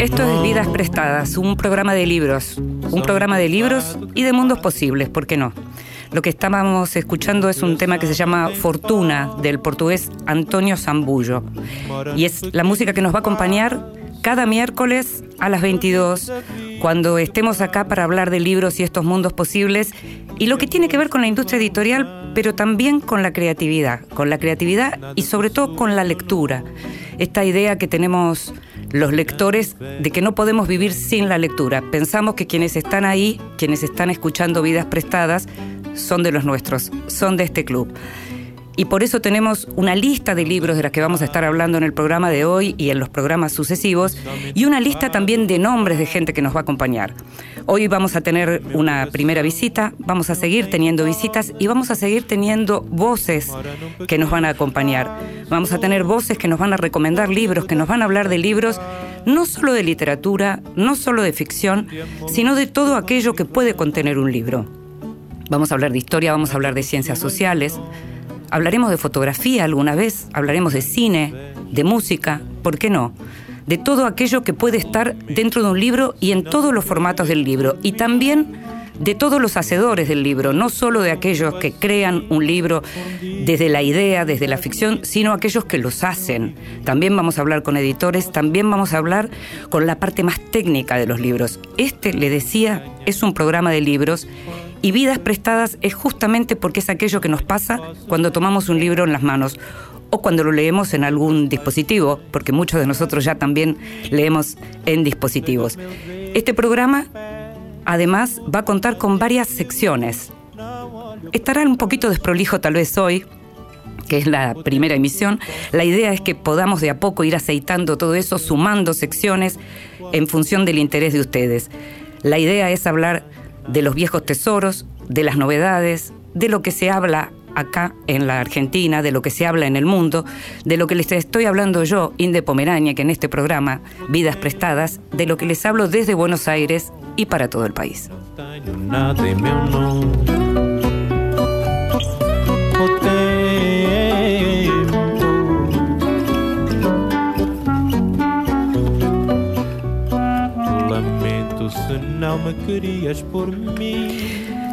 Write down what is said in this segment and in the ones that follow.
Esto es Vidas Prestadas, un programa de libros, un programa de libros y de mundos posibles, ¿por qué no? Lo que estábamos escuchando es un tema que se llama Fortuna, del portugués Antonio Zambullo. Y es la música que nos va a acompañar cada miércoles a las 22, cuando estemos acá para hablar de libros y estos mundos posibles, y lo que tiene que ver con la industria editorial, pero también con la creatividad, con la creatividad y sobre todo con la lectura. Esta idea que tenemos los lectores de que no podemos vivir sin la lectura. Pensamos que quienes están ahí, quienes están escuchando vidas prestadas, son de los nuestros, son de este club. Y por eso tenemos una lista de libros de las que vamos a estar hablando en el programa de hoy y en los programas sucesivos, y una lista también de nombres de gente que nos va a acompañar. Hoy vamos a tener una primera visita, vamos a seguir teniendo visitas y vamos a seguir teniendo voces que nos van a acompañar. Vamos a tener voces que nos van a recomendar libros, que nos van a hablar de libros, no solo de literatura, no solo de ficción, sino de todo aquello que puede contener un libro. Vamos a hablar de historia, vamos a hablar de ciencias sociales, hablaremos de fotografía alguna vez, hablaremos de cine, de música, ¿por qué no? De todo aquello que puede estar dentro de un libro y en todos los formatos del libro. Y también de todos los hacedores del libro, no solo de aquellos que crean un libro desde la idea, desde la ficción, sino aquellos que los hacen. También vamos a hablar con editores, también vamos a hablar con la parte más técnica de los libros. Este, le decía, es un programa de libros y vidas prestadas es justamente porque es aquello que nos pasa cuando tomamos un libro en las manos o cuando lo leemos en algún dispositivo, porque muchos de nosotros ya también leemos en dispositivos. Este programa además va a contar con varias secciones. Estará un poquito desprolijo tal vez hoy, que es la primera emisión. La idea es que podamos de a poco ir aceitando todo eso, sumando secciones en función del interés de ustedes. La idea es hablar de los viejos tesoros, de las novedades, de lo que se habla acá en la Argentina, de lo que se habla en el mundo, de lo que les estoy hablando yo, Inde Pomerania, que en este programa, Vidas Prestadas, de lo que les hablo desde Buenos Aires y para todo el país.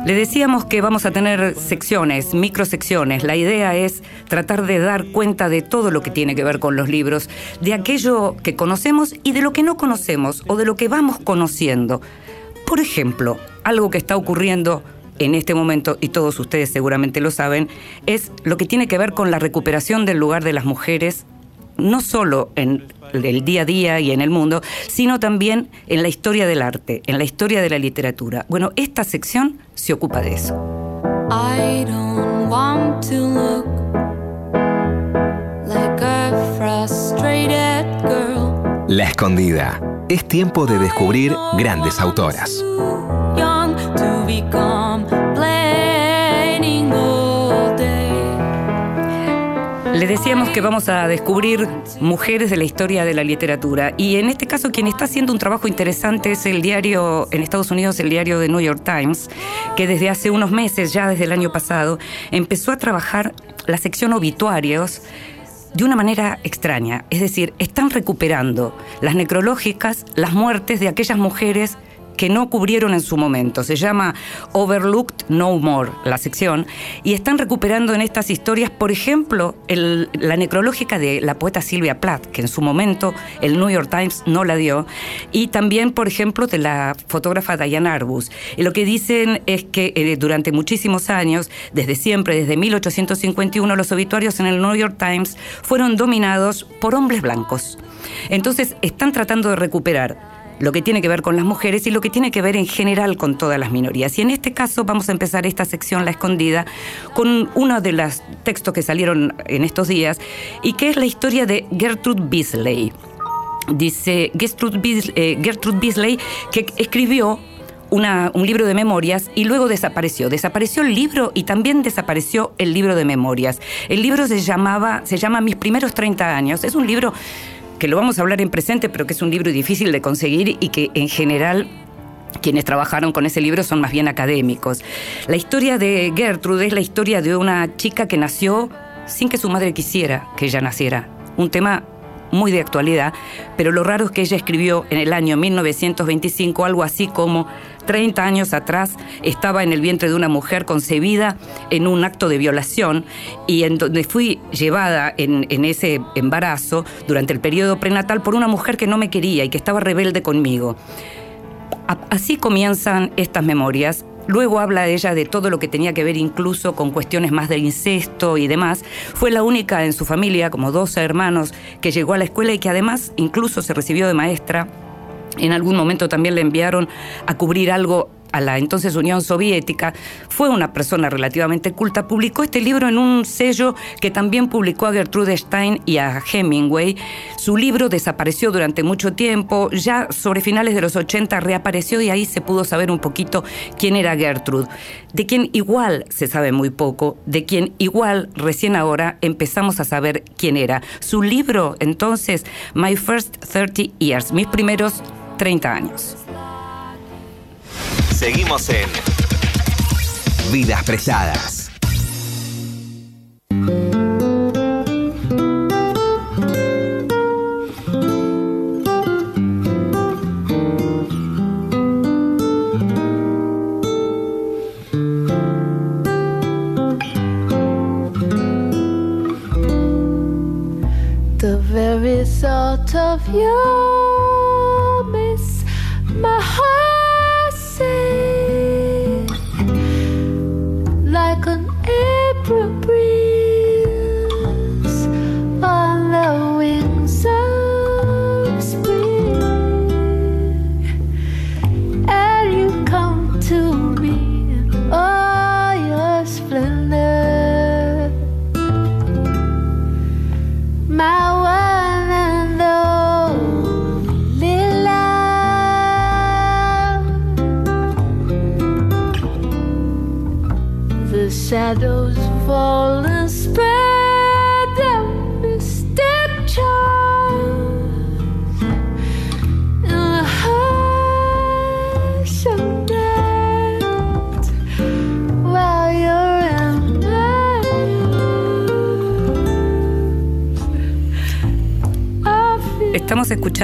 Le decíamos que vamos a tener secciones, microsecciones. La idea es tratar de dar cuenta de todo lo que tiene que ver con los libros, de aquello que conocemos y de lo que no conocemos o de lo que vamos conociendo. Por ejemplo, algo que está ocurriendo en este momento, y todos ustedes seguramente lo saben, es lo que tiene que ver con la recuperación del lugar de las mujeres no solo en el día a día y en el mundo, sino también en la historia del arte, en la historia de la literatura. Bueno, esta sección se ocupa de eso. La escondida. Es tiempo de descubrir grandes autoras. Decíamos que vamos a descubrir mujeres de la historia de la literatura. Y en este caso quien está haciendo un trabajo interesante es el diario en Estados Unidos, el diario de New York Times, que desde hace unos meses, ya desde el año pasado, empezó a trabajar la sección obituarios de una manera extraña, es decir, están recuperando las necrológicas, las muertes de aquellas mujeres que no cubrieron en su momento. Se llama Overlooked No More, la sección, y están recuperando en estas historias, por ejemplo, la necrológica de la poeta Silvia Plath, que en su momento el New York Times no la dio, y también, por ejemplo, de la fotógrafa Diane Arbus. Y lo que dicen es que eh, durante muchísimos años, desde siempre, desde 1851, los obituarios en el New York Times fueron dominados por hombres blancos. Entonces, están tratando de recuperar lo que tiene que ver con las mujeres y lo que tiene que ver en general con todas las minorías. Y en este caso vamos a empezar esta sección, La Escondida, con uno de los textos que salieron en estos días y que es la historia de Gertrude Beasley. Dice Gertrude Beasley, eh, que escribió un libro de memorias y luego desapareció. Desapareció el libro y también desapareció el libro de memorias. El libro se llamaba, se llama Mis primeros 30 años. Es un libro que lo vamos a hablar en presente, pero que es un libro difícil de conseguir y que en general quienes trabajaron con ese libro son más bien académicos. La historia de Gertrude es la historia de una chica que nació sin que su madre quisiera que ella naciera. Un tema muy de actualidad, pero lo raro es que ella escribió en el año 1925 algo así como 30 años atrás estaba en el vientre de una mujer concebida en un acto de violación y en donde fui llevada en, ese embarazo durante el periodo prenatal por una mujer que no me quería y que estaba rebelde conmigo. Así comienzan estas memorias Luego habla ella de todo lo que tenía que ver incluso con cuestiones más de incesto y demás. Fue la única en su familia, como 12 hermanos, que llegó a la escuela y que además incluso se recibió de maestra. En algún momento también le enviaron a cubrir algo a la entonces Unión Soviética, fue una persona relativamente culta, publicó este libro en un sello que también publicó a Gertrude Stein y a Hemingway. Su libro desapareció durante mucho tiempo, ya sobre finales de los 80 reapareció y ahí se pudo saber un poquito quién era Gertrude, de quien igual se sabe muy poco, de quien igual recién ahora empezamos a saber quién era. Su libro entonces, My First 30 Years, mis primeros 30 años. Seguimos en Vidas Presadas. The very thought of you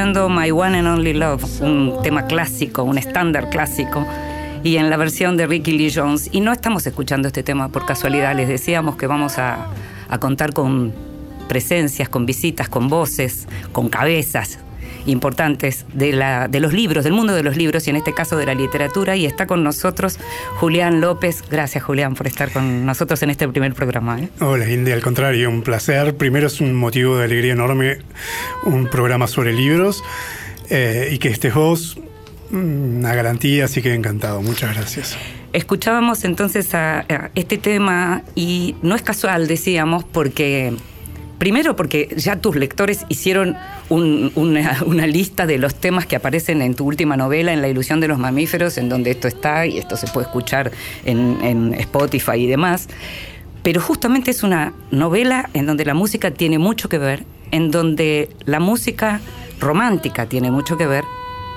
My One and Only Love, un tema clásico, un estándar clásico, y en la versión de Ricky Lee Jones. Y no estamos escuchando este tema por casualidad, les decíamos que vamos a contar con presencias, con visitas, con voces, con cabezas importantes de, la, de los libros, del mundo de los libros y en este caso de la literatura. Y está con nosotros Julián López. Gracias Julián por estar con nosotros en este primer programa. ¿eh? Hola, Indy, al contrario, un placer. Primero es un motivo de alegría enorme un programa sobre libros eh, y que estés vos, una garantía, así que encantado. Muchas gracias. Escuchábamos entonces a, a este tema y no es casual, decíamos, porque primero porque ya tus lectores hicieron un- una, lista de los temas que aparecen en tu última novela, en La ilusión de los mamíferos, en donde esto está y esto se puede escuchar en Spotify y demás. Pero justamente es una novela en donde la música tiene mucho que ver, en donde la música romántica tiene mucho que ver,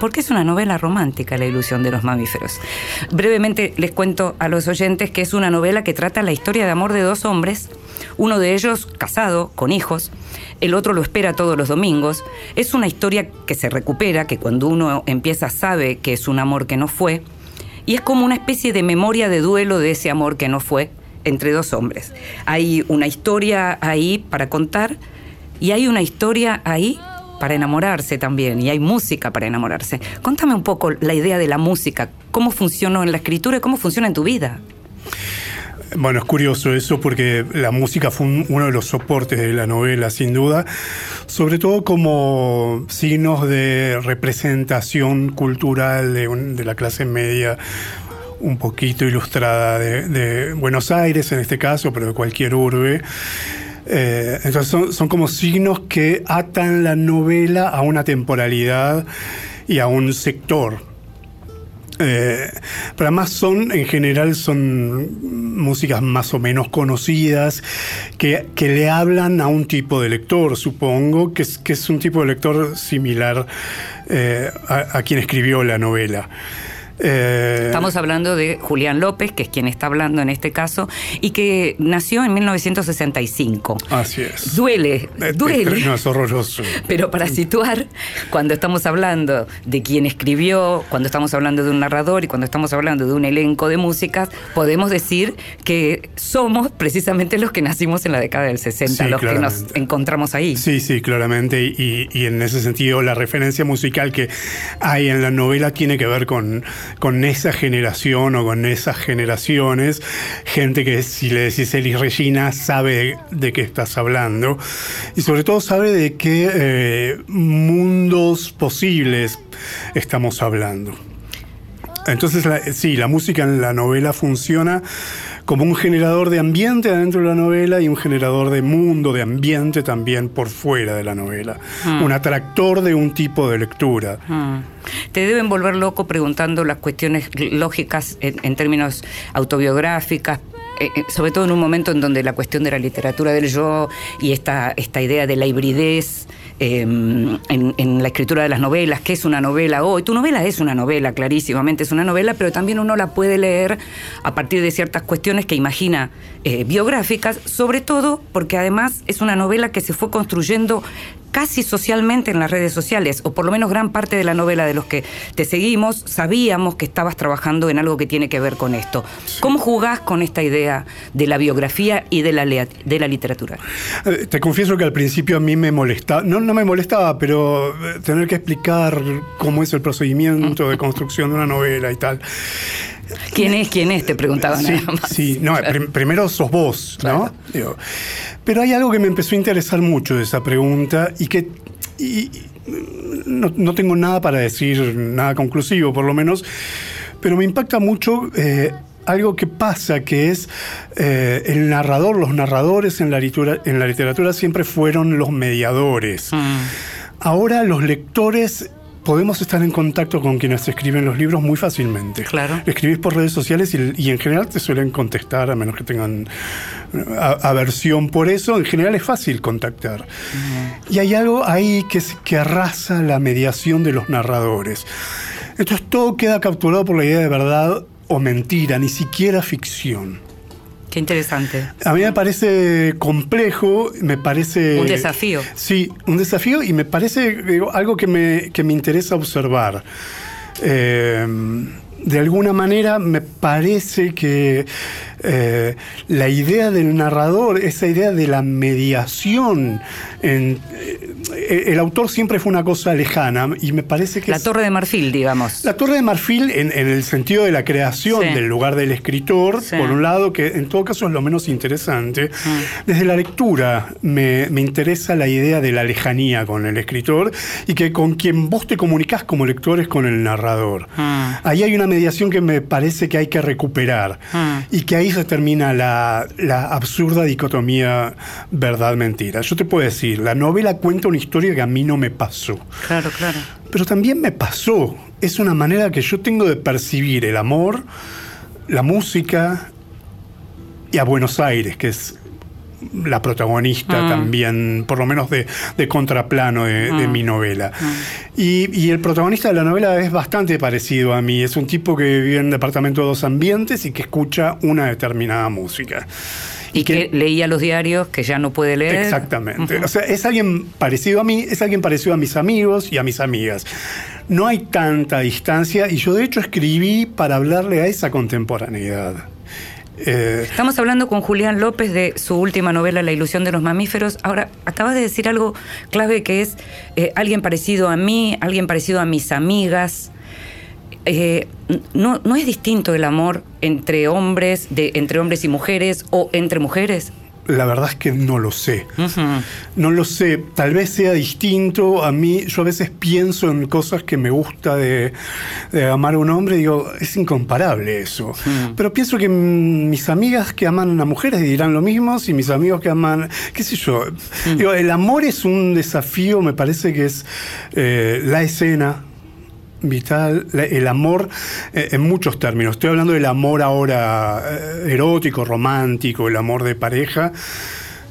porque es una novela romántica, La ilusión de los mamíferos. Brevemente les cuento a los oyentes que es una novela que trata la historia de amor de dos hombres, uno de ellos casado, con hijos, el otro lo espera todos los domingos. Es una historia que se recupera, que cuando uno empieza sabe que es un amor que no fue, y es como una especie de memoria de duelo de ese amor que no fue entre dos hombres. Hay una historia ahí para contar y hay una historia ahí para enamorarse también y hay música para enamorarse. Contame un poco la idea de la música, cómo funcionó en la escritura y cómo funciona en tu vida. Bueno, es curioso eso porque la música fue un- uno de los soportes de la novela, sin duda, sobre todo como signos de representación cultural de, un- de la clase media un poquito ilustrada de, Buenos Aires en este caso, pero de cualquier urbe. Eh, entonces son, son como signos que atan la novela a una temporalidad y a un sector. Eh, pero además son, en general, son músicas más o menos conocidas que, que le hablan a un tipo de lector, supongo, que es, que es un tipo de lector similar eh, a, a quien escribió la novela. Eh, Estamos hablando de Julián López, que es quien está hablando en este caso, y que nació en 1965. Así es. Duele, Eh, duele. No, es horroroso. Pero para situar, cuando estamos hablando de quién escribió, cuando estamos hablando de un narrador y cuando estamos hablando de un elenco de músicas, podemos decir que somos precisamente los que nacimos en la década del 60, Sí, los que nos encontramos ahí. Sí, sí, claramente. Y, y en ese sentido, la referencia musical que hay en la novela tiene que ver con, con esa generación o con esas generaciones. Gente que si le decís Elis Regina sabe de, qué estás hablando. Y sobre todo sabe de qué eh, mundos posibles estamos hablando. Entonces, la- sí, la música en la novela funciona como un generador de ambiente adentro de la novela y un generador de mundo, de ambiente también por fuera de la novela. Un atractor de un tipo de lectura. Mm. Te deben volver loco preguntando las cuestiones lógicas en, en términos autobiográficas, eh, eh, sobre todo en un momento en donde la cuestión de la literatura del yo y esta, esta idea de la hibridez eh, en, la escritura de las novelas, que es una novela hoy. Tu novela es una novela, clarísimamente es una novela, pero también uno la puede leer a partir de ciertas cuestiones que imagina eh, biográficas, sobre todo porque además es una novela que se fue construyendo casi socialmente en las redes sociales, o por lo menos gran parte de la novela de los que te seguimos, sabíamos que estabas trabajando en algo que tiene que ver con esto. ¿Cómo jugás con esta idea de la biografía y de la, de la literatura? Eh, Te confieso que al principio a mí me molestaba, no, no me molestaba, pero eh, tener que explicar cómo es el procedimiento de construcción de una novela y tal. ¿Quién es? ¿Quién es? Te preguntaba Sí, nada más. sí, no, prim- primero sos vos, ¿no? Claro. Digo, pero hay algo que me empezó a interesar mucho de esa pregunta y que y- no, no tengo nada para decir, nada conclusivo por lo menos, pero me impacta mucho eh, algo que pasa, que es eh, el narrador, los narradores en la, literatura, en la literatura siempre fueron los mediadores. Mm. Ahora los lectores podemos estar en contacto con quienes escriben los libros muy fácilmente. Claro. Escribís por redes sociales y, y en general te suelen contestar, a menos que tengan aversión por eso. En general es fácil contactar. Y hay algo ahí que arrasa la mediación de los narradores. Entonces todo queda capturado por la idea de verdad o mentira, ni siquiera ficción. Qué interesante. A mí me parece complejo, me parece... Un desafío. Sí, un desafío y me parece digo, algo que me, que me interesa observar. Eh, de alguna manera me parece que eh, la idea del narrador, esa idea de la mediación, en- eh, el autor siempre fue una cosa lejana y me parece que... La es- Torre de Marfil, digamos. la Torre de Marfil, en, en el sentido de la creación Sí. del lugar del escritor, Sí. por un lado, que en todo caso es lo menos interesante, desde la lectura me, me interesa la idea de la lejanía con el escritor y que con quien vos te comunicás como lector es con el narrador. Mm. Ahí hay una mediación que me parece que hay que recuperar Mm. y que ahí se termina la, la absurda dicotomía verdad-mentira. Yo te puedo decir, la novela cuenta una historia que a mí no me pasó. Claro, claro. Pero también me pasó. Es una manera que yo tengo de percibir el amor, la música y a Buenos Aires, que es la protagonista Mm. también, por lo menos de, de contraplano de, de Mm. mi novela. Y, y el protagonista de la novela es bastante parecido a mí. Es un tipo que vive en un departamento de dos ambientes y que escucha una determinada música. Y que leía los diarios que ya no puede leer. Exactamente. O sea, es alguien parecido a mí, es alguien parecido a mis amigos y a mis amigas. No hay tanta distancia y yo de hecho escribí para hablarle a esa contemporaneidad. Eh, Estamos hablando con Julián López de su última novela, La ilusión de los mamíferos. Ahora, acabas de decir algo clave que es eh, alguien parecido a mí, alguien parecido a mis amigas. Eh, no, ¿No es distinto el amor entre hombres, de, entre hombres y mujeres o entre mujeres? La verdad es que no lo sé. No lo sé, tal vez sea distinto. A mí, yo a veces pienso en cosas que me gusta de, de amar a un hombre y digo, es incomparable eso. Pero pienso que mm, mis amigas que aman a mujeres dirán lo mismo, y mis amigos que aman, qué sé yo. Digo, el amor es un desafío, me parece que es eh, la escena vital, el amor eh, en muchos términos. Estoy hablando del amor ahora eh, erótico, romántico, el amor de pareja.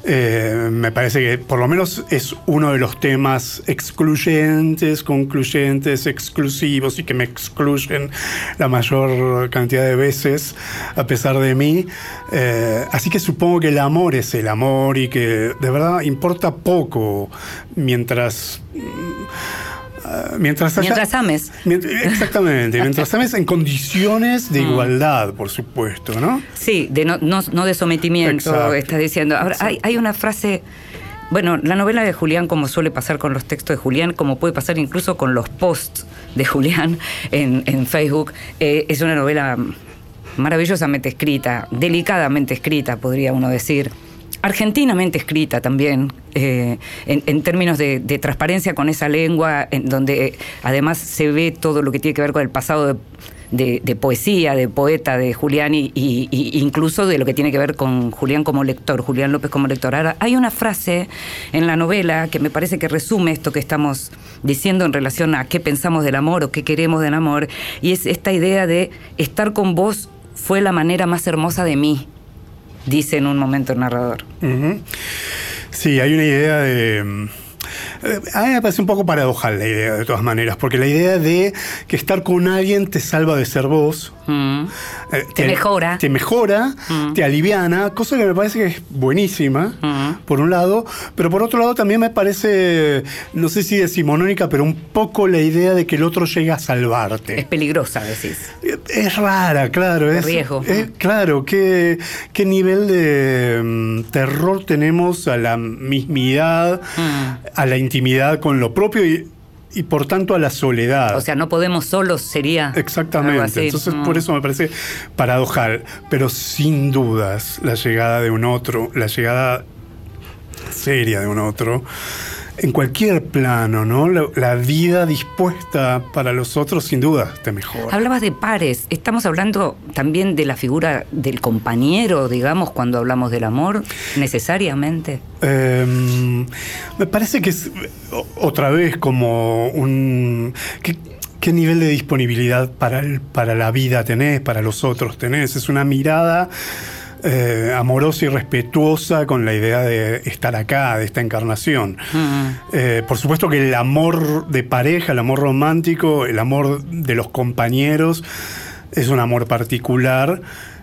Eh, me parece que por lo menos es uno de los temas excluyentes, concluyentes, exclusivos y que me excluyen la mayor cantidad de veces a pesar de mí. Eh, así que supongo que el amor es el amor y que de verdad importa poco mientras... mm, ah, Mientras, haya- Mientras ames. Exactamente, mientras ames en condiciones Mm. de igualdad, por supuesto, ¿no? Sí, de no, no, no de sometimiento, Exacto. estás diciendo. Ahora, hay, hay una frase. Bueno, la novela de Julián, como suele pasar con los textos de Julián, como puede pasar incluso con los posts de Julián en, en Facebook, eh, es una novela maravillosamente escrita, delicadamente escrita, podría uno decir. Argentinamente escrita también, eh, en, términos de, transparencia con esa lengua, en donde eh, además se ve todo lo que tiene que ver con el pasado de, poesía, de poeta de Julián, y incluso de lo que tiene que ver con Julián como lector, Julián López como lector. Ahora, hay una frase en la novela que me parece que resume esto que estamos diciendo en relación a qué pensamos del amor o qué queremos del amor, y es esta idea de estar con vos fue la manera más hermosa de mí, dice en un momento el narrador. Sí, hay una idea de... eh, A mí me parece un poco paradojal la idea, de todas maneras, porque la idea de que estar con alguien te salva de ser vos. Mm. eh, Te mejora. Te mejora, Mm. te aliviana, cosa que me parece que es buenísima, Mm. Por un lado, pero por otro lado también me parece, no sé si decimonónica, pero un poco la idea de que el otro llega a salvarte. Es peligrosa, decís. Es rara, claro. Es, riesgo. es- claro, ¿qué, qué nivel de mm, terror tenemos a la mismidad, Mm. a la intimidad con lo propio y, y por tanto a la soledad. O sea, no podemos solos, sería. Exactamente. Entonces, Mm. por eso me parece paradojal. Pero sin dudas, la llegada de un otro, la llegada seria de un otro, en cualquier plano, ¿no? La, la vida dispuesta para los otros, sin duda, te mejora. Hablabas de pares. Estamos hablando también de la figura del compañero, digamos, cuando hablamos del amor, necesariamente. Eh, me parece que es otra vez como un... ¿qué, qué nivel de disponibilidad para, el- para la vida tenés, para los otros tenés? Es una mirada eh, amorosa y respetuosa con la idea de estar acá, de esta encarnación. Mm. Eh, por supuesto que el amor de pareja, el amor romántico, el amor de los compañeros es un amor particular,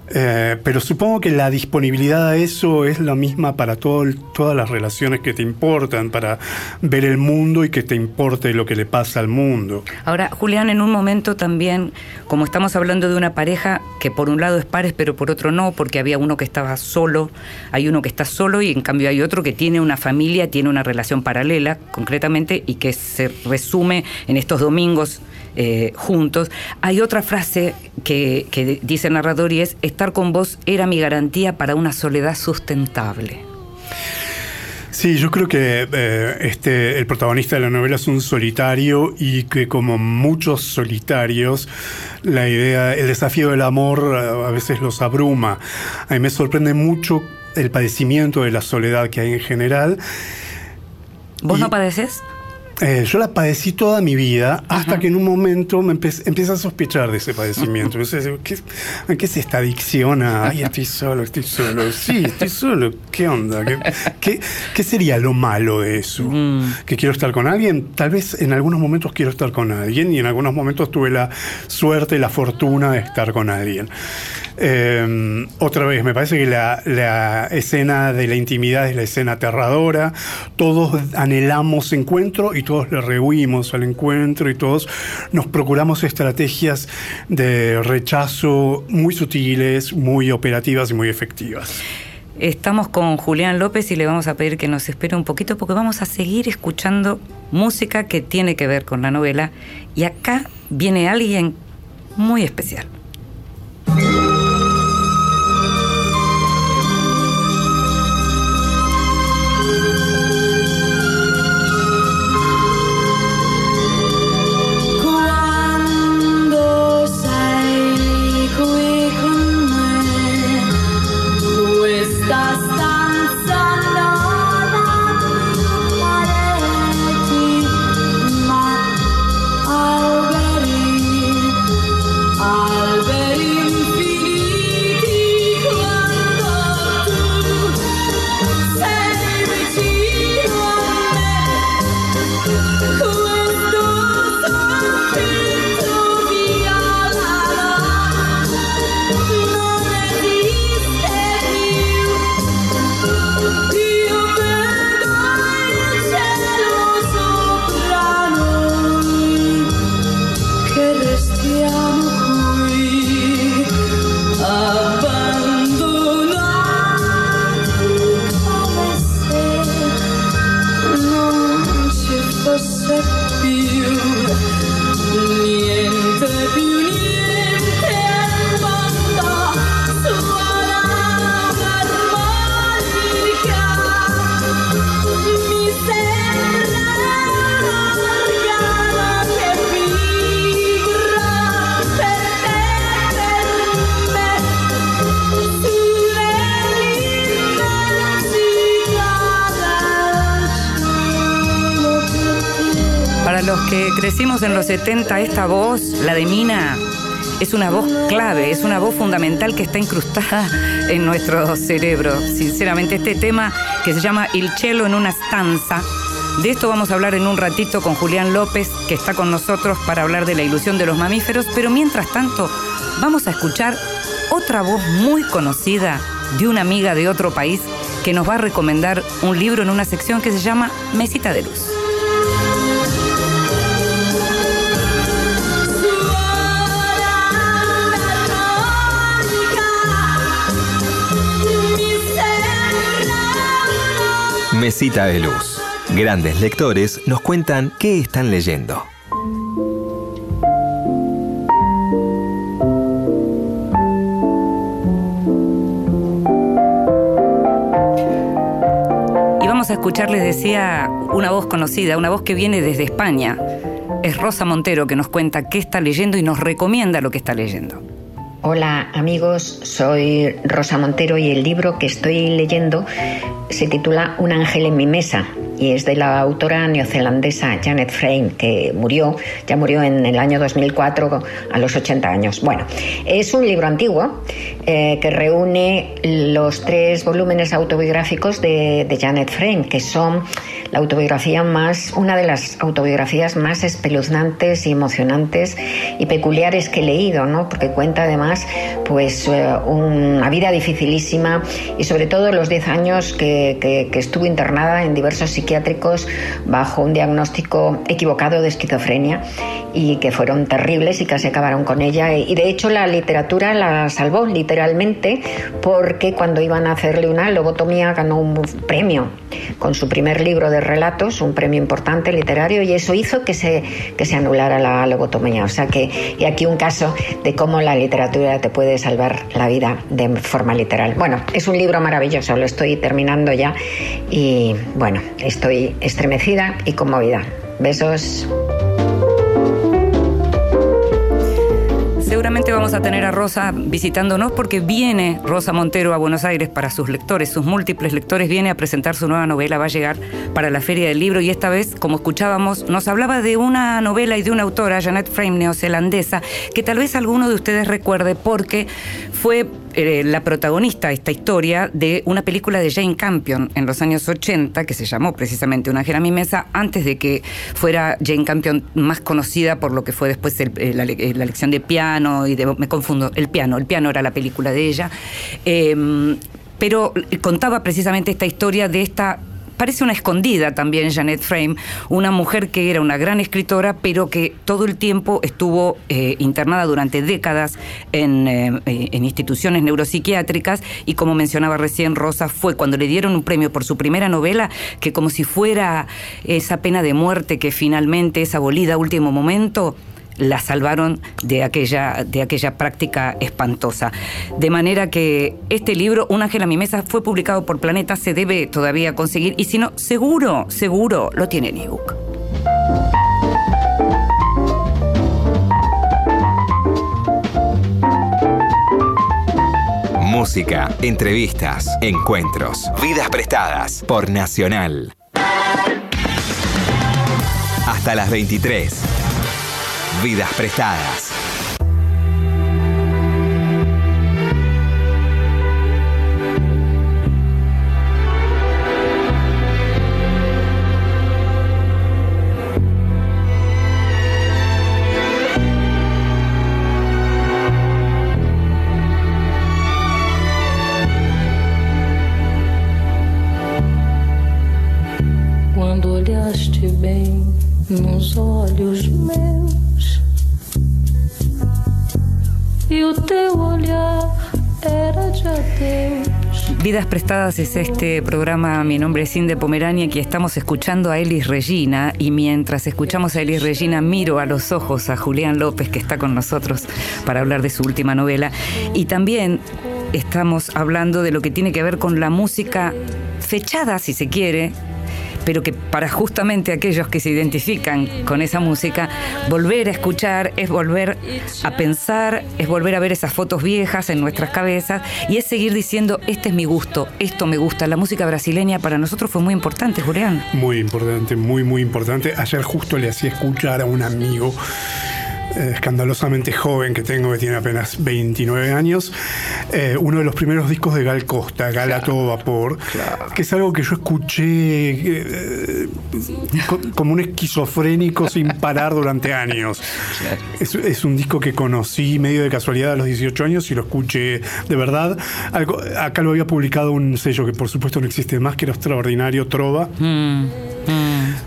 eh, pero supongo que la disponibilidad a eso es la misma para todo todas las relaciones que te importan, para ver el mundo y que te importe lo que le pasa al mundo. Ahora, Julián, en un momento también, como estamos hablando de una pareja que por un lado es pares, pero por otro no, porque había uno que estaba solo, hay uno que está solo y en cambio hay otro que tiene una familia, tiene una relación paralela, concretamente, y que se resume en estos domingos eh, juntos. Hay otra frase que, que dice el narrador y es, estar con vos era mi garantía para una soledad sustentable. Sí, yo creo que eh, este, el protagonista de la novela es un solitario y que como muchos solitarios, la idea, el desafío del amor eh, a veces los abruma. A mí me sorprende mucho el padecimiento de la soledad que hay en general. ¿Vos Y- no padeces? Eh, yo la padecí toda mi vida hasta que en un momento me empe- empieza a sospechar de ese padecimiento. Entonces, ¿qué, ¿Qué es esta adicción a, ay, estoy solo, estoy solo? Sí, estoy solo. ¿Qué onda? ¿Qué, qué, qué sería lo malo de eso? Mm. ¿Que quiero estar con alguien? Tal vez en algunos momentos quiero estar con alguien y en algunos momentos tuve la suerte, la fortuna de estar con alguien. Eh, otra vez, me parece que la, la escena de la intimidad es la escena aterradora. Todos anhelamos encuentro y todos le rehuimos al encuentro y todos nos procuramos estrategias de rechazo muy sutiles, muy operativas y muy efectivas. Estamos con Julián López y le vamos a pedir que nos espere un poquito porque vamos a seguir escuchando música que tiene que ver con la novela. Y acá viene alguien muy especial. En los 70, esta voz, la de Mina, es una voz clave, es una voz fundamental que está incrustada en nuestro cerebro. Sinceramente, este tema que se llama Il cielo en una stanza, de esto vamos a hablar en un ratito con Julián López, que está con nosotros para hablar de la ilusión de los mamíferos, pero mientras tanto vamos a escuchar otra voz muy conocida de una amiga de otro país que nos va a recomendar un libro en una sección que se llama Mesita de Luz. Mesita de Luz. Grandes lectores nos cuentan qué están leyendo. Y vamos a escuchar, les decía, una voz conocida, una voz que viene desde España. Es Rosa Montero que nos cuenta qué está leyendo y nos recomienda lo que está leyendo. Hola amigos, soy Rosa Montero y el libro que estoy leyendo se titula Un ángel en mi mesa y es de la autora neozelandesa Janet Frame, que murió, ya murió en el año 2004 a los 80 años. Bueno, es un libro antiguo eh, que reúne los tres volúmenes autobiográficos de, de Janet Frame, que son la autobiografía más, una de las autobiografías más espeluznantes y emocionantes y peculiares que he leído, ¿no? Porque cuenta además, pues, eh, una vida dificilísima y sobre todo los 10 años que, que- que estuvo internada en diversos psiquiátricos bajo un diagnóstico equivocado de esquizofrenia y que fueron terribles y casi acabaron con ella. Y de hecho la literatura la salvó literalmente porque cuando iban a hacerle una lobotomía ganó un premio con su primer libro de relatos, un premio importante literario, y eso hizo que se, que se anulara la lobotomía. O sea que, y aquí un caso de cómo la literatura te puede salvar la vida de forma literal. Bueno, es un libro maravilloso, lo estoy terminando ya y bueno, estoy estremecida y conmovida. Besos. Seguramente vamos a tener a Rosa visitándonos porque viene Rosa Montero a Buenos Aires para sus lectores, sus múltiples lectores, viene a presentar su nueva novela, va a llegar para la Feria del Libro y esta vez, como escuchábamos, nos hablaba de una novela y de una autora, Janet Frame, neozelandesa, que tal vez alguno de ustedes recuerde porque fue eh, la protagonista de esta historia de una película de Jane Campion en los años 80 que se llamó precisamente Un ángel a mi mesa antes de que fuera Jane Campion más conocida por lo que fue después eh, la, eh, la lección de piano y de, me confundo, el piano, el piano era la película de ella. Eh, pero contaba precisamente esta historia de esta Parece una escondida también Janet Frame, una mujer que era una gran escritora, pero que todo el tiempo estuvo eh, internada durante décadas en, eh, eh, en instituciones neuropsiquiátricas. Y como mencionaba recién Rosa, fue cuando le dieron un premio por su primera novela, que como si fuera esa pena de muerte que finalmente es abolida a último momento, la salvaron de aquella, de aquella práctica espantosa. De manera que este libro, Un ángel a mi mesa, fue publicado por Planeta, se debe todavía conseguir y si no, seguro, seguro lo tiene en ebook. Música, entrevistas, encuentros, vidas prestadas por Nacional. Hasta las 23. Vidas prestadas. Vidas Prestadas es este programa, mi nombre es Inde Pomerania, y estamos escuchando a Elis Regina, y mientras escuchamos a Elis Regina, miro a los ojos a Julián López, que está con nosotros para hablar de su última novela, y también estamos hablando de lo que tiene que ver con la música fechada, si se quiere, pero que para justamente aquellos que se identifican con esa música, volver a escuchar es volver a pensar, es volver a ver esas fotos viejas en nuestras cabezas y es seguir diciendo, este es mi gusto, esto me gusta. La música brasileña para nosotros fue muy importante, Julián. Muy importante, muy, muy importante. Ayer justo le hacía escuchar a un amigo escandalosamente joven que tengo, que tiene apenas 29 años, eh, uno de los primeros discos de Gal Costa, Gal a todo vapor, que es algo que yo escuché eh, co- como un esquizofrénico sin parar durante años. Es, es un disco que conocí medio de casualidad a los 18 años y lo escuché de verdad. Algo- acá lo había publicado un sello que por supuesto no existe más, que era extraordinario, Trova.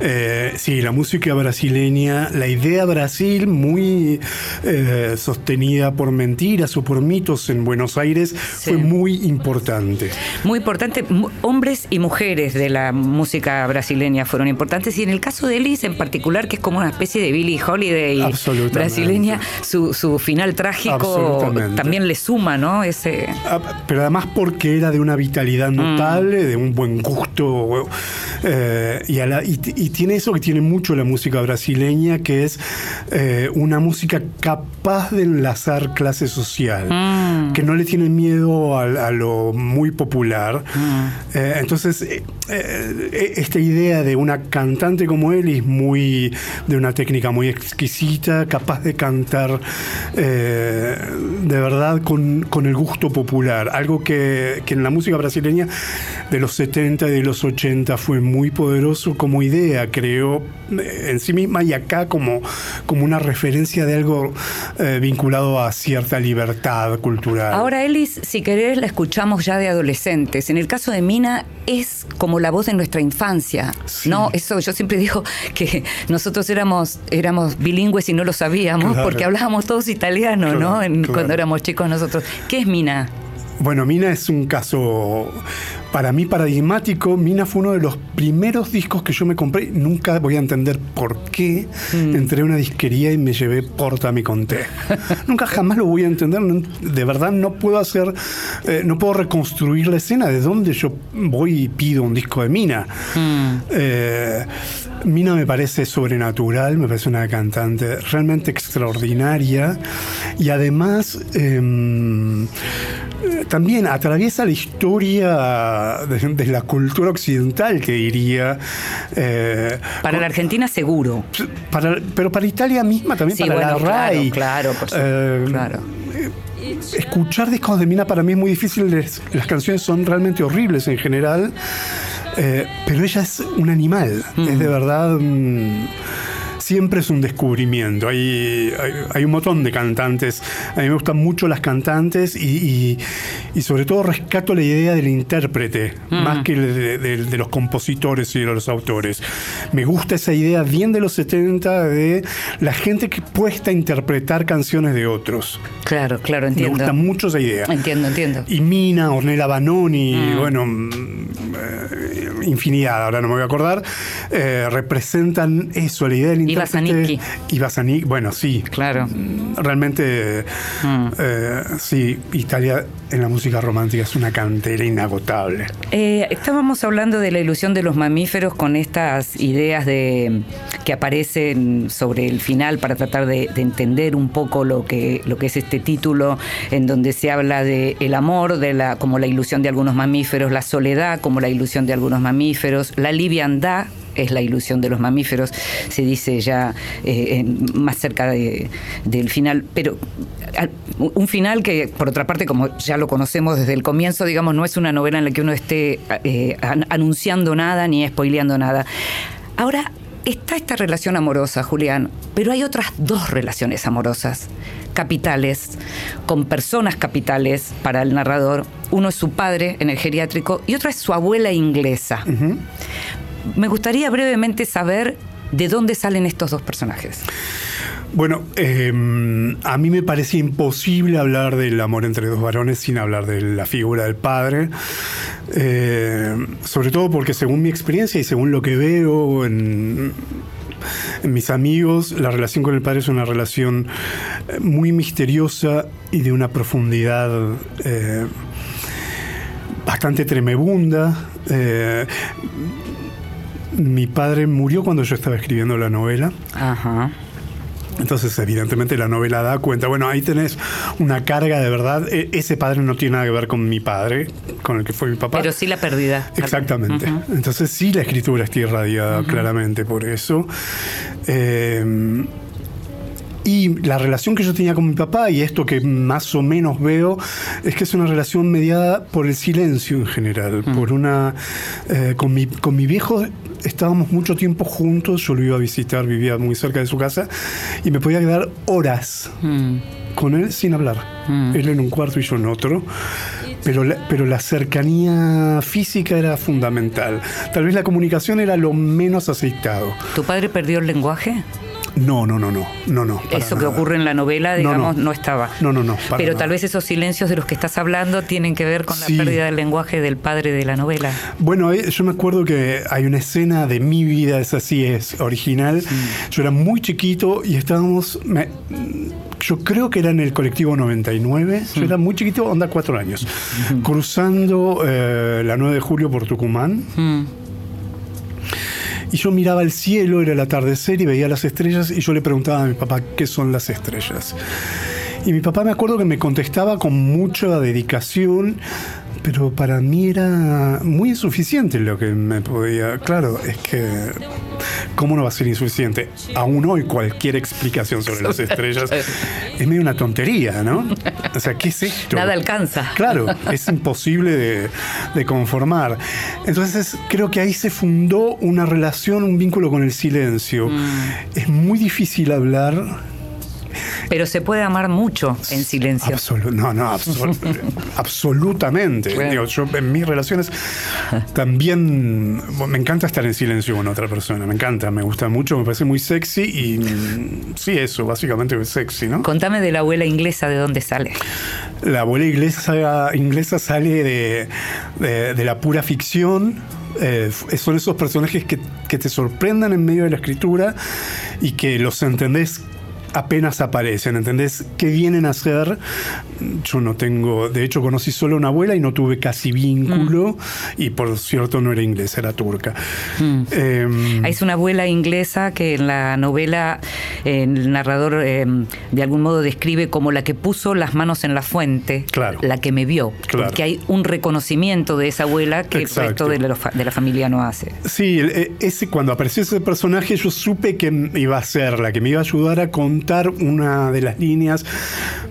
Eh, sí, la música brasileña, la idea Brasil muy eh, sostenida por mentiras o por mitos en Buenos Aires fue muy importante. Muy importante, hombres y mujeres de la música brasileña fueron importantes. Y en el caso de Ellis en particular, que es como una especie de Billie Holiday brasileña, su, su final trágico también le suma, ¿no? Ese Ah, Pero además porque era de una vitalidad notable, de un buen gusto, eh, y, a la- y tiene eso que tiene mucho la música brasileña, que es eh, una música capaz de enlazar clase social, que no le tiene miedo a, a lo muy popular. Eh, entonces, eh, esta idea de una cantante como él es muy de una técnica muy exquisita, capaz de cantar de verdad con, con el gusto popular, algo que, que en la música brasileña de los 70 y de los 80 fue muy poderoso como idea, creo, eh, en sí misma y acá como, como una referencia de algo eh, vinculado a cierta libertad cultural. Ahora, Ellis, si querés, la escuchamos ya de adolescentes. En el caso de Mina, es como la voz de nuestra infancia, Sí. ¿no? Eso yo siempre digo que nosotros éramos, éramos bilingües y no lo sabíamos Claro. porque hablábamos todos italiano, ¿no? En- claro. Cuando éramos chicos nosotros. ¿Qué es Mina? Bueno, Mina es un caso para mí paradigmático. Mina fue uno de los primeros discos que yo me compré. Nunca voy a entender por qué entré a una disquería y me llevé Porta mi conté. Nunca jamás lo voy a entender. De verdad no puedo hacer, eh, no puedo reconstruir la escena de dónde yo voy y pido un disco de Mina. Eh, Mina me parece sobrenatural, me parece una cantante realmente extraordinaria y además em, eh, también atraviesa la historia de, de la cultura occidental, que diría. eh, Para la Argentina seguro. para- pero para Italia misma también, Sí, para bueno, la RAI. claro, claro, por supuesto, Eh, claro. Escuchar discos de Mina para mí es muy difícil. Las canciones son realmente horribles en general. eh, pero ella es un animal. Es de verdad. mm, siempre es un descubrimiento. Hay, hay, hay un montón de cantantes. A mí me gustan mucho las cantantes y, y- y sobre todo rescato la idea del intérprete, más que de, de- de los compositores y de los autores. Me gusta esa idea bien de los 70 de la gente que puesta a interpretar canciones de otros. Claro, claro, Me entiendo. gusta mucho esa idea. Entiendo, entiendo. Y Mina, Ornella Banoni, bueno, mm, eh, infinidad, ahora no me voy a acordar, eh, representan eso, la idea del intérprete. Zanicki. Iva Zanicki, bueno, sí. Claro. Realmente, Mm. eh, sí, Italia en la música romántica es una cantera inagotable. Eh, estábamos hablando de la ilusión de los mamíferos con estas ideas de que aparecen sobre el final para tratar de, de entender un poco lo que, lo que es este título, en donde se habla de el amor, de la, como la ilusión de algunos mamíferos, la soledad como la ilusión de algunos mamíferos, la liviandad es la ilusión de los mamíferos, se dice ya eh, más cerca de- del final, pero un final que, por otra parte, como ya lo conocemos desde el comienzo, digamos, no es una novela en la que uno esté eh, an- anunciando nada ni spoileando nada. Ahora, está esta relación amorosa, Julián, pero hay otras dos relaciones amorosas capitales, con personas capitales para el narrador. Uno es su padre en el geriátrico y otro es su abuela inglesa. Me gustaría brevemente saber de dónde salen estos dos personajes. Bueno, eh, a mí me parece imposible hablar del amor entre dos varones sin hablar de la figura del padre. Eh, sobre todo porque según mi experiencia y según lo que veo en, en mis amigos, la relación con el padre es una relación eh, muy misteriosa y de una profundidad eh, bastante tremebunda. Eh, Mi padre murió cuando yo estaba escribiendo la novela. Ajá. Entonces, evidentemente, la novela da cuenta. Bueno, ahí tenés una carga de verdad. E- ese padre no tiene nada que ver con mi padre, con el que fue mi papá. Pero sí la pérdida. Exactamente. Entonces sí la escritura está irradiada claramente por eso. Eh, y la relación que yo tenía con mi papá y esto que más o menos veo es que es una relación mediada por el silencio en general, por una eh, con mi con mi viejo estábamos mucho tiempo juntos, yo lo iba a visitar, vivía muy cerca de su casa y me podía quedar horas Mm. con él sin hablar. Él en un cuarto y yo en otro. Pero la, pero la cercanía física era fundamental. Tal vez la comunicación era lo menos aceitado. ¿Tu padre perdió el lenguaje? No, no, no, no. No, no. Eso que ocurre en la novela, No, digamos, no. no, estaba. No, no, no. Pero nada. tal vez esos silencios de los que estás hablando tienen que ver con la pérdida del lenguaje del padre de la novela. Bueno, eh, yo me acuerdo que hay una escena de mi vida, es así, es original. Yo era muy chiquito y estábamos, me- yo creo que era en el colectivo 99, yo era muy chiquito, onda cuatro años, cruzando eh, la 9 de julio por Tucumán. Y yo miraba el cielo, era el atardecer y veía las estrellas y yo le preguntaba a mi papá qué son las estrellas. Y mi papá me acuerdo que me contestaba con mucha dedicación, pero para mí era muy insuficiente lo que me podía... Claro, es que... ¿Cómo no va a ser insuficiente? Aún hoy cualquier explicación sobre las estrellas es medio una tontería, ¿no? O sea, ¿qué es esto? Nada alcanza. Claro, es imposible de, de conformar. Entonces creo que ahí se fundó una relación, un vínculo con el silencio. Es muy difícil hablar. Pero se puede amar mucho en silencio. Absolu- no, no, absol- absolutamente. Bueno. Digo, yo en mis relaciones también me encanta estar en silencio con otra persona. Me encanta, me gusta mucho, me parece muy sexy y sí, eso, básicamente es sexy, ¿no? Contame de la abuela inglesa, ¿de dónde sale? La abuela inglesa, inglesa sale de, de- de la pura ficción. Eh, son esos personajes que, que te sorprendan en medio de la escritura y que los entendés apenas aparecen, ¿entendés? ¿Qué vienen a hacer? Yo no tengo, de hecho conocí solo una abuela y no tuve casi vínculo y por cierto no era inglesa, era turca. Em, Es una abuela inglesa que en la novela eh, el narrador eh, de algún modo describe como la que puso las manos en la fuente, Claro. la que me vio, Claro. porque hay un reconocimiento de esa abuela que Exacto. el resto de la, de la familia no hace. Sí, e- ese, cuando apareció ese personaje yo supe que iba a ser la que me iba a ayudar a contar una de las líneas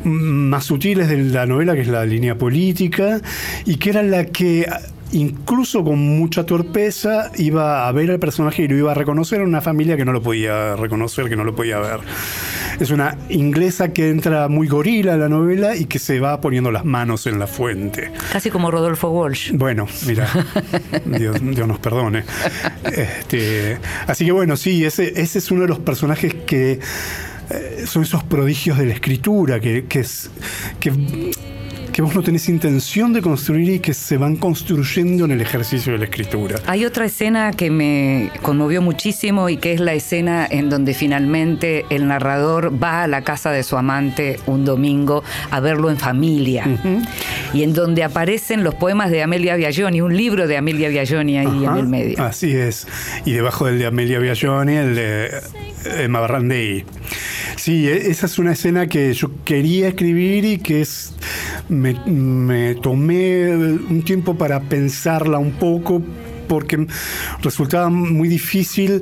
más sutiles de la novela, que es la línea política, y que era la que incluso con mucha torpeza iba a ver al personaje y lo iba a reconocer en una familia que no lo podía reconocer, que no lo podía ver. Es una inglesa que entra muy gorila a la novela y que se va poniendo las manos en la fuente. Casi como Rodolfo Walsh. Bueno, mira, Dios, Dios nos perdone. Este, así que bueno, sí, ese, ese es uno de los personajes que son esos prodigios de la escritura, que, que, es, que, que vos no tenés intención de construir y que se van construyendo en el ejercicio de la escritura. Hay otra escena que me conmovió muchísimo y que es la escena en donde finalmente el narrador va a la casa de su amante un domingo a verlo en familia y en donde aparecen los poemas de Amelia Biagioni, un libro de Amelia Biagioni ahí en el medio. Así es. Y debajo del de Amelia Biagioni, el de Emma Barrandei. Sí, e- esa es una escena que yo quería escribir y que es me, me tomé un tiempo para pensarla un poco porque resultaba muy difícil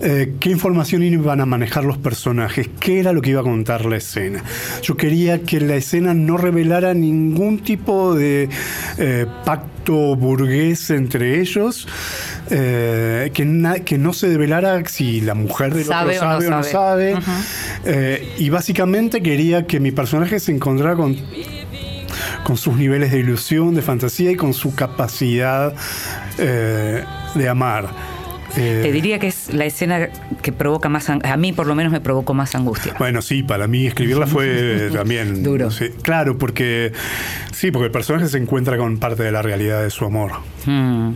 eh, qué información iban a manejar los personajes, qué era lo que iba a contar la escena. Yo quería que la escena no revelara ningún tipo de eh, pacto burgués entre ellos, eh, que, na- que no se develara si la mujer del Sabe otro o no sabe o no sabe. y básicamente quería que mi personaje se encontrara con con sus niveles de ilusión, de fantasía y con su capacidad eh, de amar. Eh, Te diría que es la escena que provoca más, a mí por lo menos me provocó más angustia. Bueno, sí, para mí escribirla fue también Duro. sí, claro, porque sí, porque el personaje se encuentra con parte de la realidad de su amor. Mm.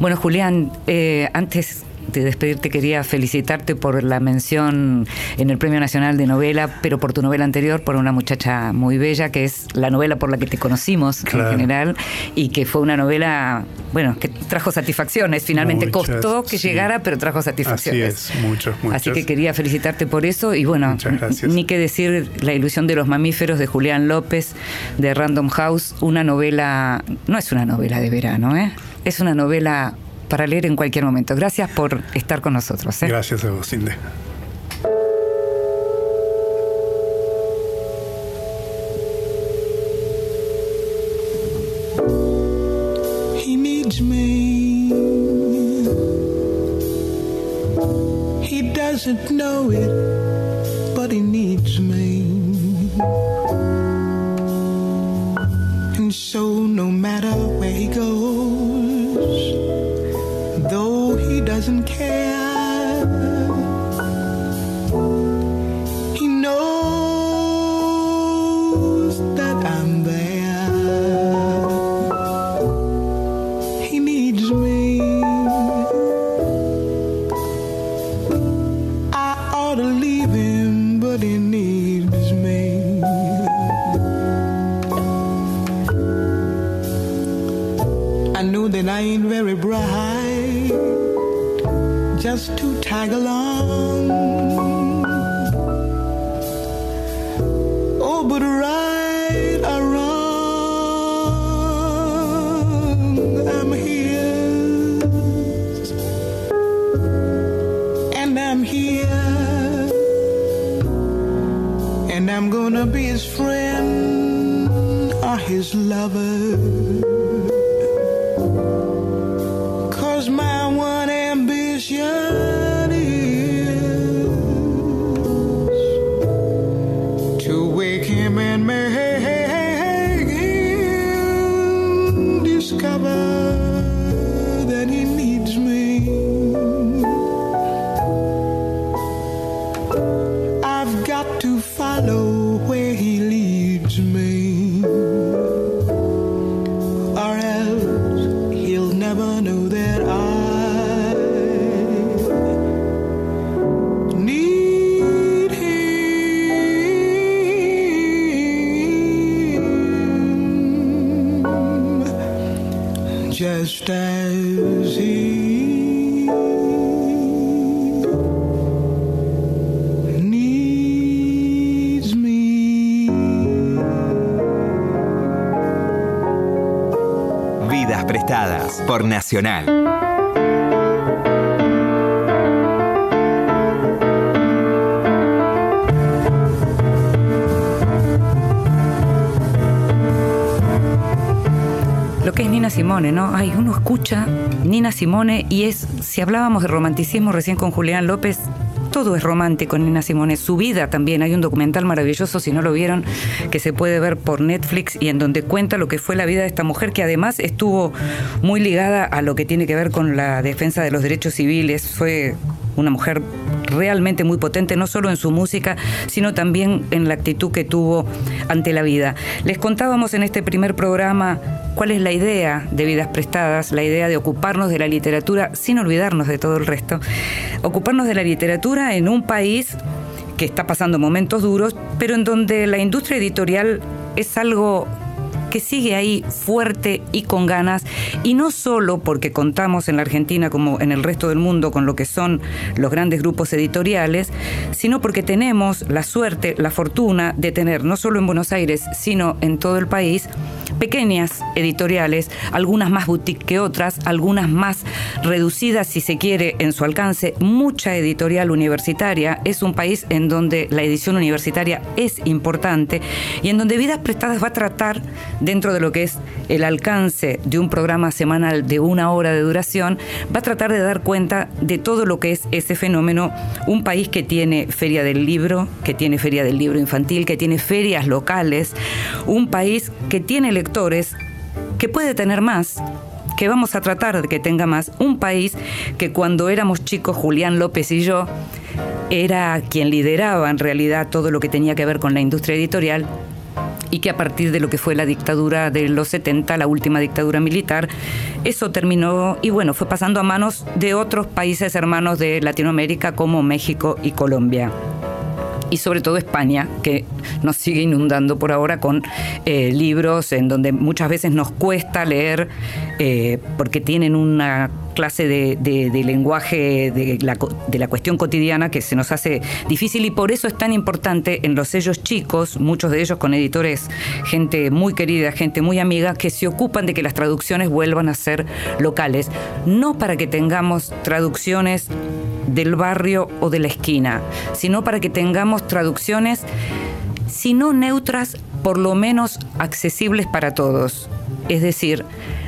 Bueno, Julián, eh, antes de despedirte quería felicitarte por la mención en el Premio Nacional de Novela, pero por tu novela anterior, por una muchacha muy bella, que es la novela por la que te conocimos Claro. en general, y que fue una novela, bueno, que trajo satisfacciones. Finalmente Muchas, costó que sí. llegara, pero trajo satisfacciones. Así es, muchos, muchos. Así que quería felicitarte por eso y bueno, Muchas ni que decir La ilusión de los mamíferos de Julián López de Random House, una novela, no es una novela de verano, ¿eh? es una novela para leer en cualquier momento. Gracias por estar con nosotros. ¿eh? Gracias a vos, Cindy. He needs me. He doesn't know it, but he needs me. And so, no matter where he goes, he doesn't care, Nacional. Lo que es Nina Simone, ¿no? Ay, uno escucha Nina Simone y es, si hablábamos de romanticismo recién con Julián López, todo es romántico en Nina Simone. Su vida también. Hay un documental maravilloso, si no lo vieron, que se puede ver por Netflix y en donde cuenta lo que fue la vida de esta mujer, que además estuvo muy ligada a lo que tiene que ver con la defensa de los derechos civiles. Fue una mujer realmente muy potente, no solo en su música, sino también en la actitud que tuvo ante la vida. Les contábamos en este primer programa cuál es la idea de Vidas Prestadas, la idea de ocuparnos de la literatura sin olvidarnos de todo el resto. Ocuparnos de la literatura en un país que está pasando momentos duros, pero en donde la industria editorial es algo que sigue ahí fuerte y con ganas, y no solo porque contamos en la Argentina como en el resto del mundo con lo que son los grandes grupos editoriales, sino porque tenemos la suerte, la fortuna de tener no solo en Buenos Aires, sino en todo el país, pequeñas editoriales, algunas más boutique que otras, algunas más reducidas si se quiere en su alcance, mucha editorial universitaria, es un país en donde la edición universitaria es importante y en donde Vidas Prestadas va a tratar dentro de lo que es el alcance de un programa semanal de una hora de duración, va a tratar de dar cuenta de todo lo que es ese fenómeno. Un país que tiene feria del libro, que tiene feria del libro infantil, que tiene ferias locales, un país que tiene lectores, que puede tener más, que vamos a tratar de que tenga más, un país que cuando éramos chicos, Julián López y yo, era quien lideraba en realidad todo lo que tenía que ver con la industria editorial y que a partir de lo que fue la dictadura de los 70, la última dictadura militar, eso terminó y bueno, fue pasando a manos de otros países hermanos de Latinoamérica como México y Colombia. Y sobre todo España, que nos sigue inundando por ahora con eh, libros en donde muchas veces nos cuesta leer eh, porque tienen una clase de, lenguaje de la, de la, cuestión cotidiana que se nos hace difícil y por eso es tan importante en los sellos chicos, muchos de ellos con editores, gente muy querida, gente muy amiga, que se ocupan de que las traducciones vuelvan a ser locales, no para que tengamos traducciones del barrio o de la esquina, sino para que tengamos traducciones, si no neutras, por lo menos accesibles para todos. Es decir,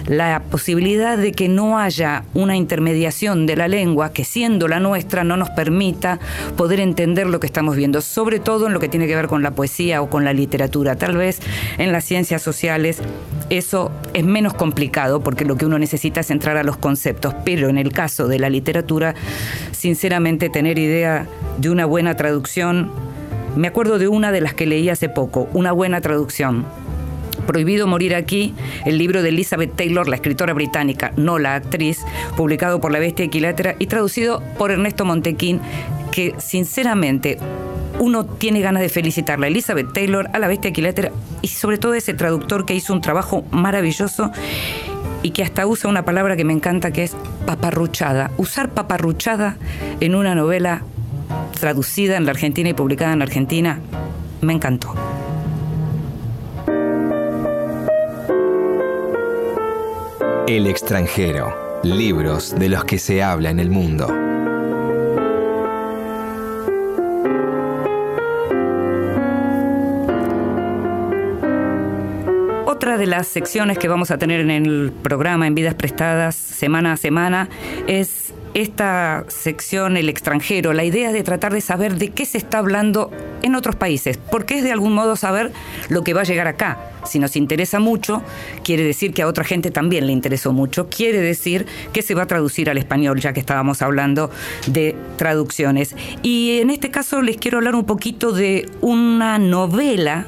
la posibilidad de que no haya una intermediación de la lengua que siendo la nuestra no nos permita poder entender lo que estamos viendo, sobre todo en lo que tiene que ver con la poesía o con la literatura. Tal vez en las ciencias sociales eso es menos complicado porque lo que uno necesita es entrar a los conceptos, pero en el caso de la literatura, sinceramente tener idea de una buena traducción, me acuerdo de una de las que leí hace poco, una buena traducción Prohibido morir aquí, el libro de Elizabeth Taylor, la escritora británica, no la actriz, publicado por La Bestia Equilátera y traducido por Ernesto Montequín, que sinceramente uno tiene ganas de felicitarla, Elizabeth Taylor, a La Bestia Equilátera y sobre todo ese traductor que hizo un trabajo maravilloso y que hasta usa una palabra que me encanta que es paparruchada. Usar paparruchada en una novela traducida en la Argentina y publicada en la Argentina me encantó. El extranjero. Libros de los que se habla en el mundo. Otra de las secciones que vamos a tener en el programa en Vidas Prestadas semana a semana es esta sección El extranjero, la idea de tratar de saber de qué se está hablando en otros países, porque es de algún modo saber lo que va a llegar acá. Si nos interesa mucho, quiere decir que a otra gente también le interesó mucho, quiere decir que se va a traducir al español, ya que estábamos hablando de traducciones. Y en este caso les quiero hablar un poquito de una novela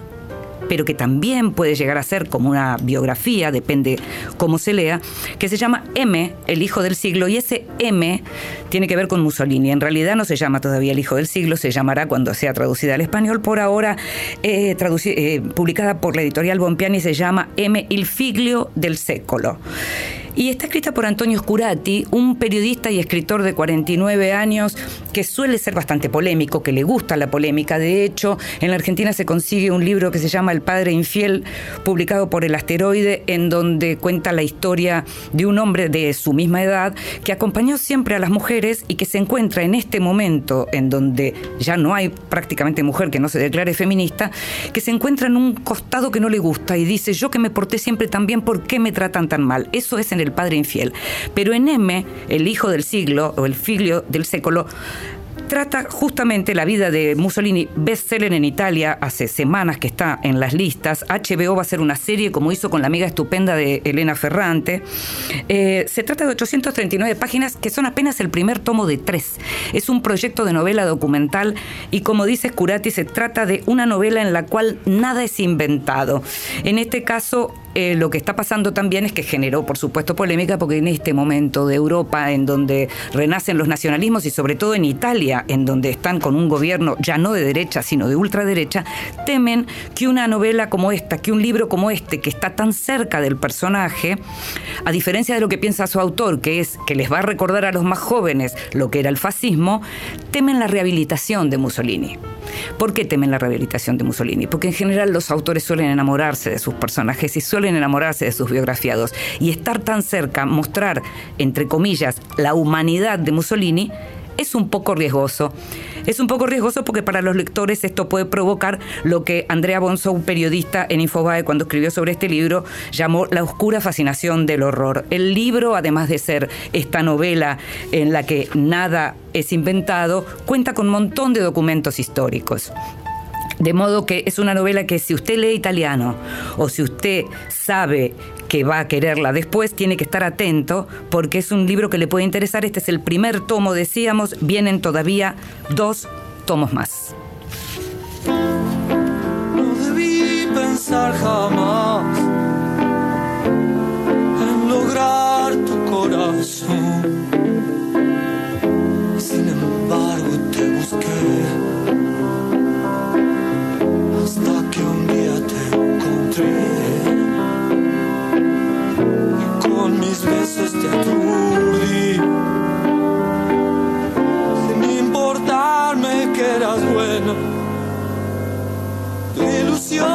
pero que también puede llegar a ser como una biografía, depende cómo se lea, que se llama M, el hijo del siglo, y ese M tiene que ver con Mussolini. En realidad no se llama todavía el hijo del siglo, se llamará cuando sea traducida al español. Por ahora, eh, eh, publicada por la editorial Bompiani, se llama M, il figlio del secolo y está escrita por Antonio Scurati, un periodista y escritor de 49 años que suele ser bastante polémico, que le gusta la polémica. De hecho, en la Argentina se consigue un libro que se llama El Padre Infiel, publicado por El Asteroide, en donde cuenta la historia de un hombre de su misma edad que acompañó siempre a las mujeres y que se encuentra en este momento en donde ya no hay prácticamente mujer que no se declare feminista, que se encuentra en un costado que no le gusta y dice, yo que me porté siempre tan bien, ¿por qué me tratan tan mal? Eso es en el padre infiel. Pero en M, el hijo del siglo o el figlio del século, trata justamente la vida de Mussolini, bestseller en Italia, hace semanas que está en las listas. HBO va a hacer una serie como hizo con la amiga estupenda de Elena Ferrante. Eh, se trata de 839 páginas que son apenas el primer tomo de tres. Es un proyecto de novela documental y como dice Scurati, se trata de una novela en la cual nada es inventado. En este caso, eh, lo que está pasando también es que generó, por supuesto, polémica porque en este momento de Europa, en donde renacen los nacionalismos y sobre todo en Italia, en donde están con un gobierno ya no de derecha, sino de ultraderecha, temen que una novela como esta, que un libro como este, que está tan cerca del personaje, a diferencia de lo que piensa su autor, que es que les va a recordar a los más jóvenes lo que era el fascismo, temen la rehabilitación de Mussolini. ¿Por qué temen la rehabilitación de Mussolini? Porque en general los autores suelen enamorarse de sus personajes y suelen enamorarse de sus biografiados. Y estar tan cerca, mostrar, entre comillas, la humanidad de Mussolini, es un poco riesgoso. Es un poco riesgoso porque para los lectores esto puede provocar lo que Andrea Bonzo, un periodista en Infobae, cuando escribió sobre este libro, llamó la oscura fascinación del horror. El libro, además de ser esta novela en la que nada es inventado, cuenta con un montón de documentos históricos. De modo que es una novela que si usted lee italiano o si usted sabe que va a quererla después, tiene que estar atento porque es un libro que le puede interesar. Este es el primer tomo, decíamos, vienen todavía dos tomos más. No debí pensar jamás en lograr tu corazón. Sin embargo, te busqué con mis besos te aturdí. Sin importarme que eras bueno. Tu ilusión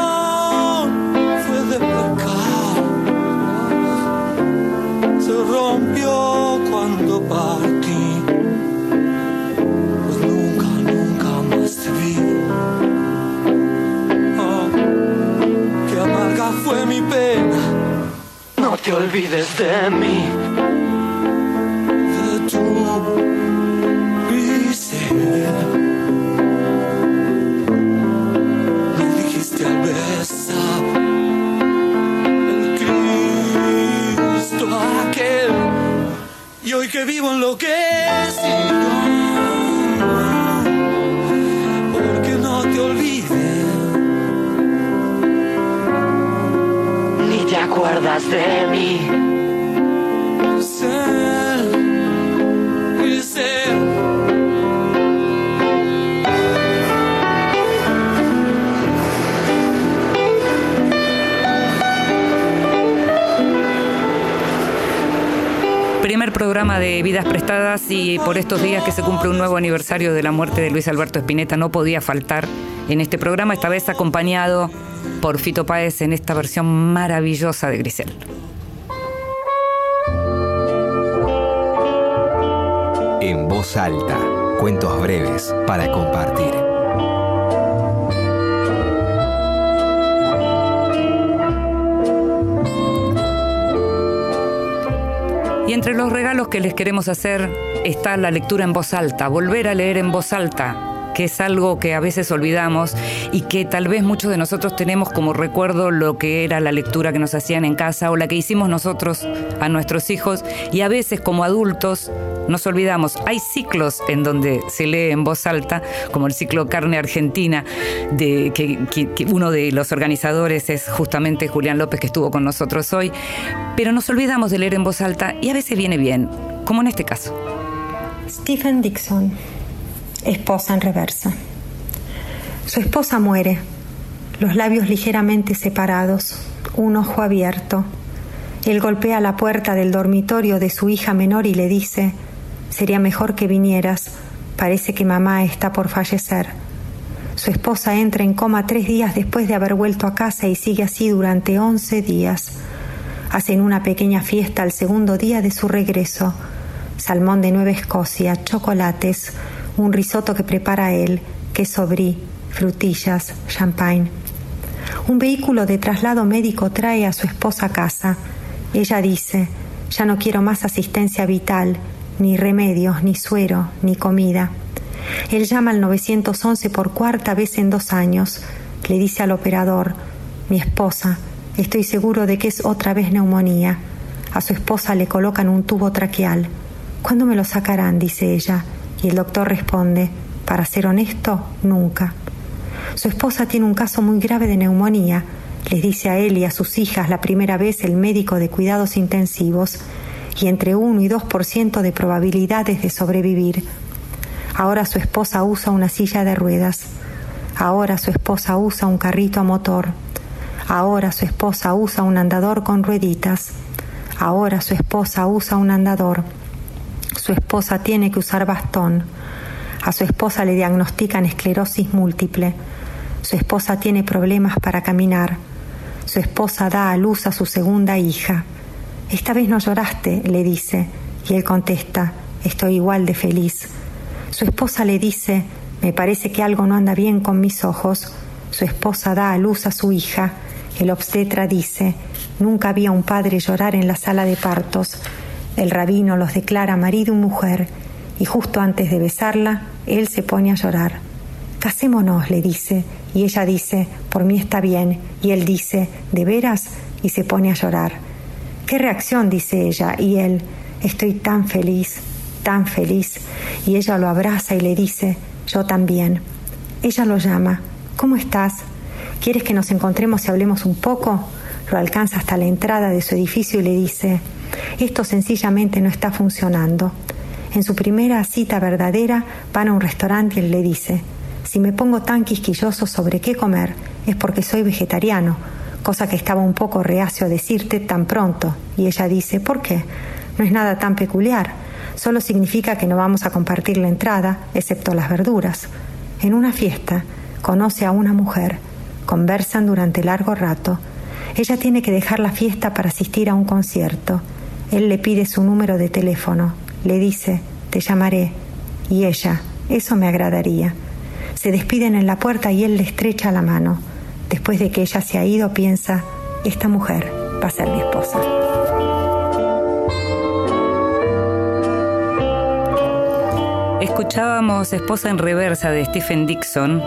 fue de mercar. Se rompió te olvides de mí. De tu miseria. Me dijiste al besar el Cristo aquel. Y hoy que vivo enloquecido, porque acuerdas de mí. Primer programa de Vidas Prestadas y por estos días que se cumple un nuevo aniversario de la muerte de Luis Alberto Spinetta no podía faltar en este programa, esta vez acompañado por Fito Páez en esta versión maravillosa de Grisel. En voz alta, cuentos breves para compartir. Y entre los regalos que les queremos hacer está la lectura en voz alta, volver a leer en voz alta, que es algo que a veces olvidamos y que tal vez muchos de nosotros tenemos como recuerdo lo que era la lectura que nos hacían en casa o la que hicimos nosotros a nuestros hijos y a veces como adultos nos olvidamos. Hay ciclos en donde se lee en voz alta, como el ciclo Carne Argentina, de, que, que- uno de los organizadores es justamente Julián López, que estuvo con nosotros hoy. Pero nos olvidamos de leer en voz alta y a veces viene bien, como en este caso. Stephen Dixon, esposa en reversa. Su esposa muere, los labios ligeramente separados, un ojo abierto. Él golpea la puerta del dormitorio de su hija menor y le dice, sería mejor que vinieras, parece que mamá está por fallecer. Su esposa entra en coma tres días después de haber vuelto a casa y sigue así durante once días. Hacen una pequeña fiesta al segundo día de su regreso. Salmón de Nueva Escocia, chocolates, un risotto que prepara él, queso brie, frutillas, champagne. Un vehículo de traslado médico trae a su esposa a casa. Ella dice, ya no quiero más asistencia vital, ni remedios, ni suero, ni comida. Él llama al 911 por cuarta vez en dos años. Le dice al operador, mi esposa, estoy seguro de que es otra vez neumonía. A su esposa le colocan un tubo traqueal. ¿Cuándo me lo sacarán? dice ella. Y el doctor responde, para ser honesto, nunca. Su esposa tiene un caso muy grave de neumonía. Les dice a él y a sus hijas la primera vez el médico de cuidados intensivos y entre 1 y 2% de probabilidades de sobrevivir. Ahora su esposa usa una silla de ruedas. Ahora su esposa usa un carrito a motor. Ahora su esposa usa un andador con rueditas. Ahora su esposa usa un andador. Su esposa tiene que usar bastón. A su esposa le diagnostican esclerosis múltiple. Su esposa tiene problemas para caminar. Su esposa da a luz a su segunda hija. Esta vez no lloraste, le dice, y él contesta, estoy igual de feliz. Su esposa le dice, me parece que algo no anda bien con mis ojos. Su esposa da a luz a su hija. El obstetra dice, nunca había un padre llorar en la sala de partos. El rabino los declara marido y mujer, y justo antes de besarla, él se pone a llorar. Casémonos, le dice, y ella dice, por mí está bien, y él dice, ¿de veras? y se pone a llorar. ¿Qué reacción? dice ella, y él, estoy tan feliz, tan feliz, y ella lo abraza y le dice, yo también. Ella lo llama, ¿cómo estás? ¿Quieres que nos encontremos y hablemos un poco? Lo alcanza hasta la entrada de su edificio y le dice, esto sencillamente no está funcionando. En su primera cita verdadera van a un restaurante y él le dice, si me pongo tan quisquilloso sobre qué comer es porque soy vegetariano, cosa que estaba un poco reacio a decirte tan pronto. Y ella dice, ¿por qué? No es nada tan peculiar, solo significa que no vamos a compartir la entrada, excepto las verduras. En una fiesta, conoce a una mujer, conversan durante largo rato. Ella tiene que dejar la fiesta para asistir a un concierto. Él le pide su número de teléfono, le dice, te llamaré. Y ella, eso me agradaría. Se despiden en la puerta y él le estrecha la mano. Después de que ella se ha ido, piensa, esta mujer va a ser mi esposa. Escuchábamos Esposa en Reversa de Stephen Dixon,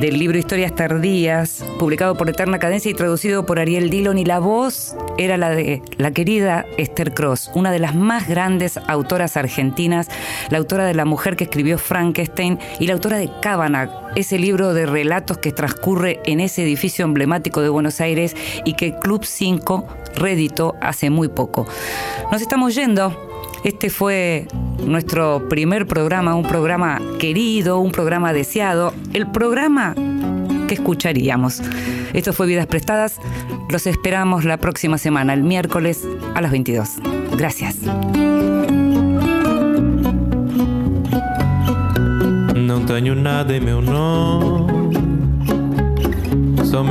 del libro Historias Tardías, publicado por Eterna Cadencia y traducido por Ariel Dillon, y la voz era la de la querida Esther Cross, una de las más grandes autoras argentinas, la autora de La mujer que escribió Frankenstein y la autora de Cabanagh, ese libro de relatos que transcurre en ese edificio emblemático de Buenos Aires y que Club 5 reeditó hace muy poco. Nos estamos yendo. Este fue nuestro primer programa, un programa querido, un programa deseado, el programa que escucharíamos. Esto fue Vidas Prestadas. Los esperamos la próxima semana, el miércoles a las 22. Gracias. Nada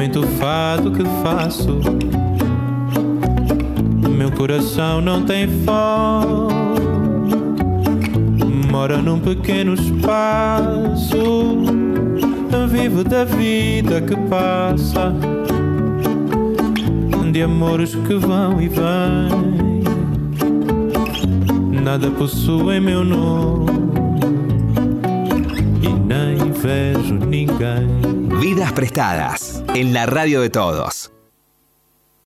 em que faço. Mora num pequeno espaço. Vivo da vida que passa, de amores que vão e vêm. Nada possuo em meu nome e nem vejo ninguém. Vidas prestadas en la radio de todos.